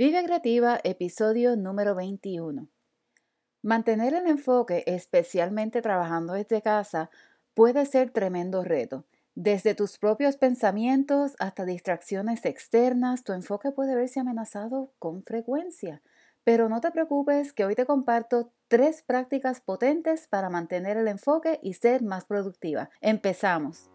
Vive Creativa, episodio número 21. Mantener el enfoque, especialmente trabajando desde casa, puede ser tremendo reto. Desde tus propios pensamientos hasta distracciones externas, tu enfoque puede verse amenazado con frecuencia. Pero no te preocupes que hoy te comparto tres prácticas potentes para mantener el enfoque y ser más productiva. Empezamos.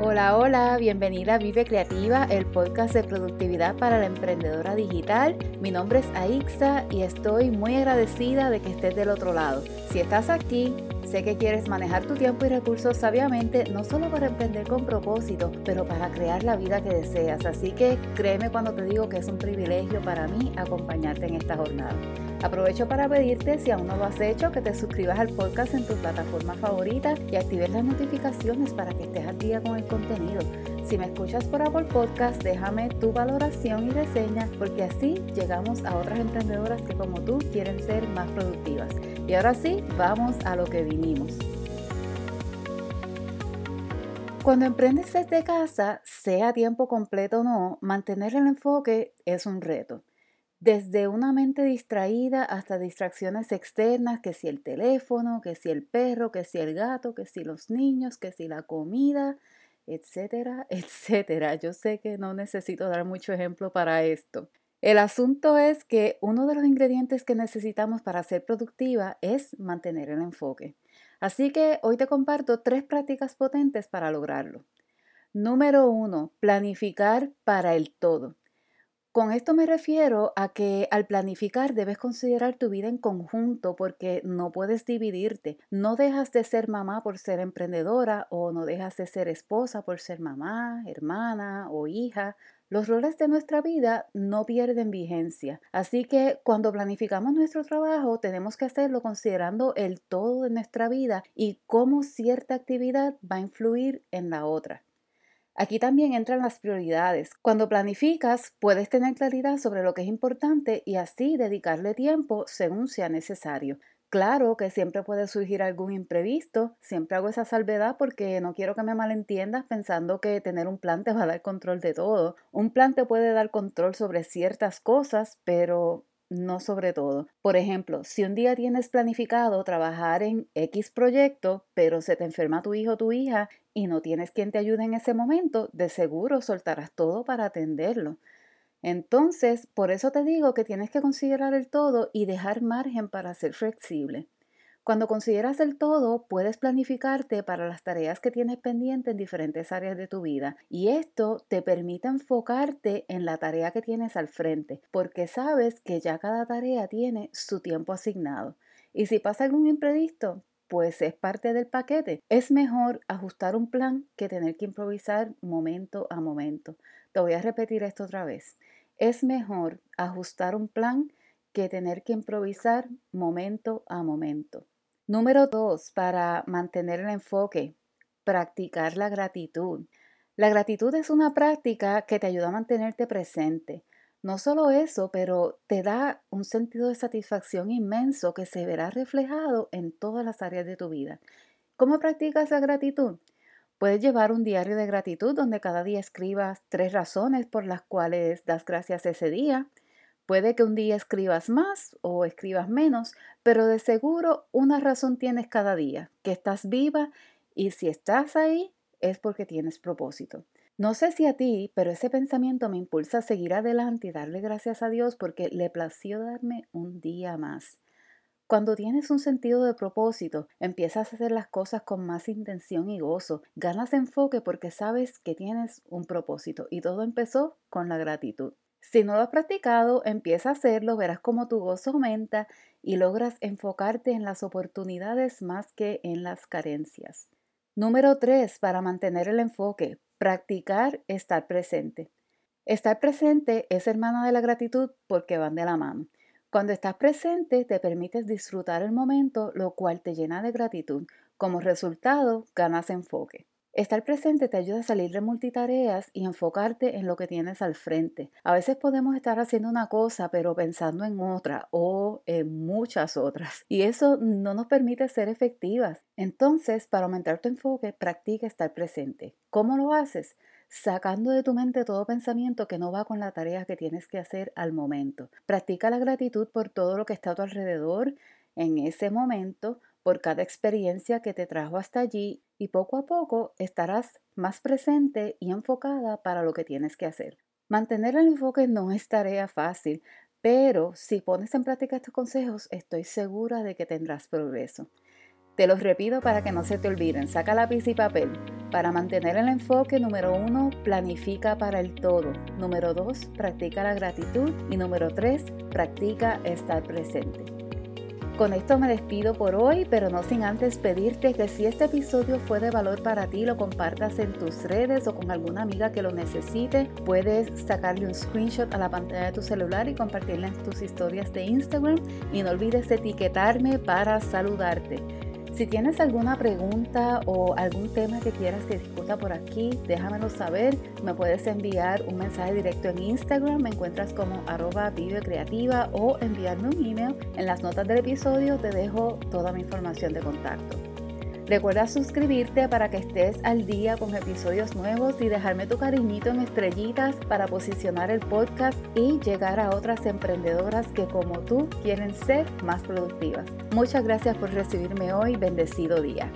Hola, hola, bienvenida a Vive Creativa, el podcast de productividad para la emprendedora digital. Mi nombre es Aixa y estoy muy agradecida de que estés del otro lado. Si estás aquí, Sé que quieres manejar tu tiempo y recursos sabiamente, no solo para emprender con propósito, pero para crear la vida que deseas. Así que créeme cuando te digo que es un privilegio para mí acompañarte en esta jornada. Aprovecho para pedirte, si aún no lo has hecho, que te suscribas al podcast en tu plataforma favorita y actives las notificaciones para que estés al día con el contenido. Si me escuchas por Apple Podcast, déjame tu valoración y reseña porque así llegamos a otras emprendedoras que como tú quieren ser más productivas. Y ahora sí, vamos a lo que vinimos. Cuando emprendes desde casa, sea tiempo completo o no, mantener el enfoque es un reto. Desde una mente distraída hasta distracciones externas, que si el teléfono, que si el perro, que si el gato, que si los niños, que si la comida, etcétera, etcétera. Yo sé que no necesito dar mucho ejemplo para esto. El asunto es que uno de los ingredientes que necesitamos para ser productiva es mantener el enfoque. Así que hoy te comparto tres prácticas potentes para lograrlo. Número uno, planificar para el todo. Con esto me refiero a que al planificar debes considerar tu vida en conjunto porque no puedes dividirte. No dejas de ser mamá por ser emprendedora o no dejas de ser esposa por ser mamá, hermana o hija. Los roles de nuestra vida no pierden vigencia, así que cuando planificamos nuestro trabajo tenemos que hacerlo considerando el todo de nuestra vida y cómo cierta actividad va a influir en la otra. Aquí también entran las prioridades. Cuando planificas, puedes tener claridad sobre lo que es importante y así dedicarle tiempo según sea necesario. Claro que siempre puede surgir algún imprevisto, siempre hago esa salvedad porque no quiero que me malentiendas pensando que tener un plan te va a dar control de todo. Un plan te puede dar control sobre ciertas cosas, pero no sobre todo. Por ejemplo, si un día tienes planificado trabajar en X proyecto, pero se te enferma tu hijo o tu hija y no tienes quien te ayude en ese momento, de seguro soltarás todo para atenderlo. Entonces, por eso te digo que tienes que considerar el todo y dejar margen para ser flexible. Cuando consideras el todo, puedes planificarte para las tareas que tienes pendientes en diferentes áreas de tu vida y esto te permite enfocarte en la tarea que tienes al frente, porque sabes que ya cada tarea tiene su tiempo asignado. Y si pasa algún imprevisto, pues es parte del paquete. Es mejor ajustar un plan que tener que improvisar momento a momento. Te voy a repetir esto otra vez. Es mejor ajustar un plan que tener que improvisar momento a momento. Número dos, para mantener el enfoque, practicar la gratitud. La gratitud es una práctica que te ayuda a mantenerte presente. No solo eso, pero te da un sentido de satisfacción inmenso que se verá reflejado en todas las áreas de tu vida. ¿Cómo practicas la gratitud? Puedes llevar un diario de gratitud donde cada día escribas tres razones por las cuales das gracias ese día. Puede que un día escribas más o escribas menos, pero de seguro una razón tienes cada día, que estás viva y si estás ahí es porque tienes propósito. No sé si a ti, pero ese pensamiento me impulsa a seguir adelante y darle gracias a Dios porque le plació darme un día más. Cuando tienes un sentido de propósito, empiezas a hacer las cosas con más intención y gozo. Ganas enfoque porque sabes que tienes un propósito y todo empezó con la gratitud. Si no lo has practicado, empieza a hacerlo, verás cómo tu gozo aumenta y logras enfocarte en las oportunidades más que en las carencias. Número 3. Para mantener el enfoque, practicar estar presente. Estar presente es hermana de la gratitud porque van de la mano. Cuando estás presente te permites disfrutar el momento, lo cual te llena de gratitud. Como resultado, ganas enfoque. Estar presente te ayuda a salir de multitareas y enfocarte en lo que tienes al frente. A veces podemos estar haciendo una cosa pero pensando en otra o en muchas otras y eso no nos permite ser efectivas. Entonces, para aumentar tu enfoque, practica estar presente. ¿Cómo lo haces? Sacando de tu mente todo pensamiento que no va con la tarea que tienes que hacer al momento. Practica la gratitud por todo lo que está a tu alrededor en ese momento, por cada experiencia que te trajo hasta allí y poco a poco estarás más presente y enfocada para lo que tienes que hacer. Mantener el enfoque no es tarea fácil, pero si pones en práctica estos consejos, estoy segura de que tendrás progreso. Te los repito para que no se te olviden. Saca lápiz y papel. Para mantener el enfoque, número uno, planifica para el todo. Número dos, practica la gratitud. Y número tres, practica estar presente. Con esto me despido por hoy, pero no sin antes pedirte que si este episodio fue de valor para ti, lo compartas en tus redes o con alguna amiga que lo necesite. Puedes sacarle un screenshot a la pantalla de tu celular y compartirla en tus historias de Instagram. Y no olvides etiquetarme para saludarte. Si tienes alguna pregunta o algún tema que quieras que discuta por aquí, déjamelo saber. Me puedes enviar un mensaje directo en Instagram, me encuentras como arroba creativa o enviarme un email. En las notas del episodio te dejo toda mi información de contacto. Recuerda suscribirte para que estés al día con episodios nuevos y dejarme tu cariñito en estrellitas para posicionar el podcast y llegar a otras emprendedoras que como tú quieren ser más productivas. Muchas gracias por recibirme hoy. Bendecido día.